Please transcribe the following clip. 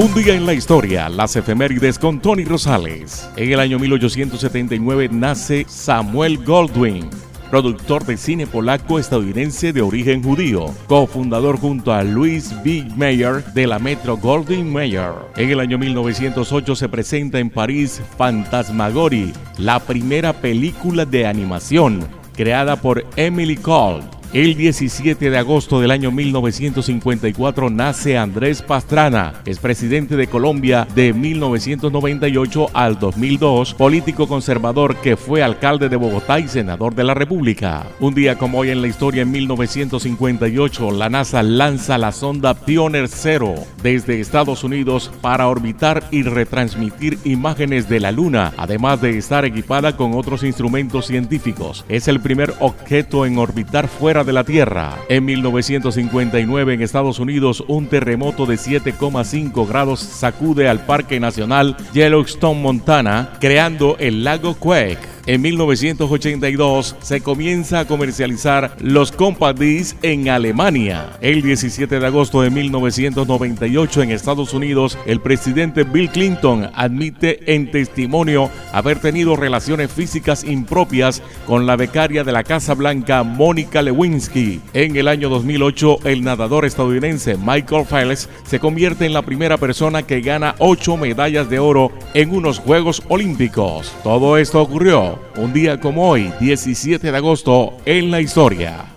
Un día en la historia, las efemérides con Tony Rosales. En el año 1879 nace Samuel Goldwyn, productor de cine polaco-estadounidense de origen judío, cofundador junto a Louis B. Mayer de la Metro Goldwyn Mayer. En el año 1908 se presenta en París Fantasmagory, la primera película de animación creada por Emily Cole el 17 de agosto del año 1954 nace Andrés Pastrana, es presidente de Colombia de 1998 al 2002, político conservador que fue alcalde de Bogotá y senador de la República. Un día como hoy en la historia, en 1958, la NASA lanza la sonda Pioneer 0 desde Estados Unidos para orbitar y retransmitir imágenes de la Luna, además de estar equipada con otros instrumentos científicos. Es el primer objeto en orbitar fuera de la Tierra. En 1959 en Estados Unidos un terremoto de 7,5 grados sacude al Parque Nacional Yellowstone, Montana, creando el lago Quake. En 1982 se comienza a comercializar los Compact Disc en Alemania. El 17 de agosto de 1998 en Estados Unidos, el presidente Bill Clinton admite en testimonio haber tenido relaciones físicas impropias con la becaria de la Casa Blanca, Mónica Lewinsky. En el año 2008, el nadador estadounidense Michael Phelps se convierte en la primera persona que gana ocho medallas de oro en unos Juegos Olímpicos. Todo esto ocurrió un día como hoy, 17 de agosto, en la historia.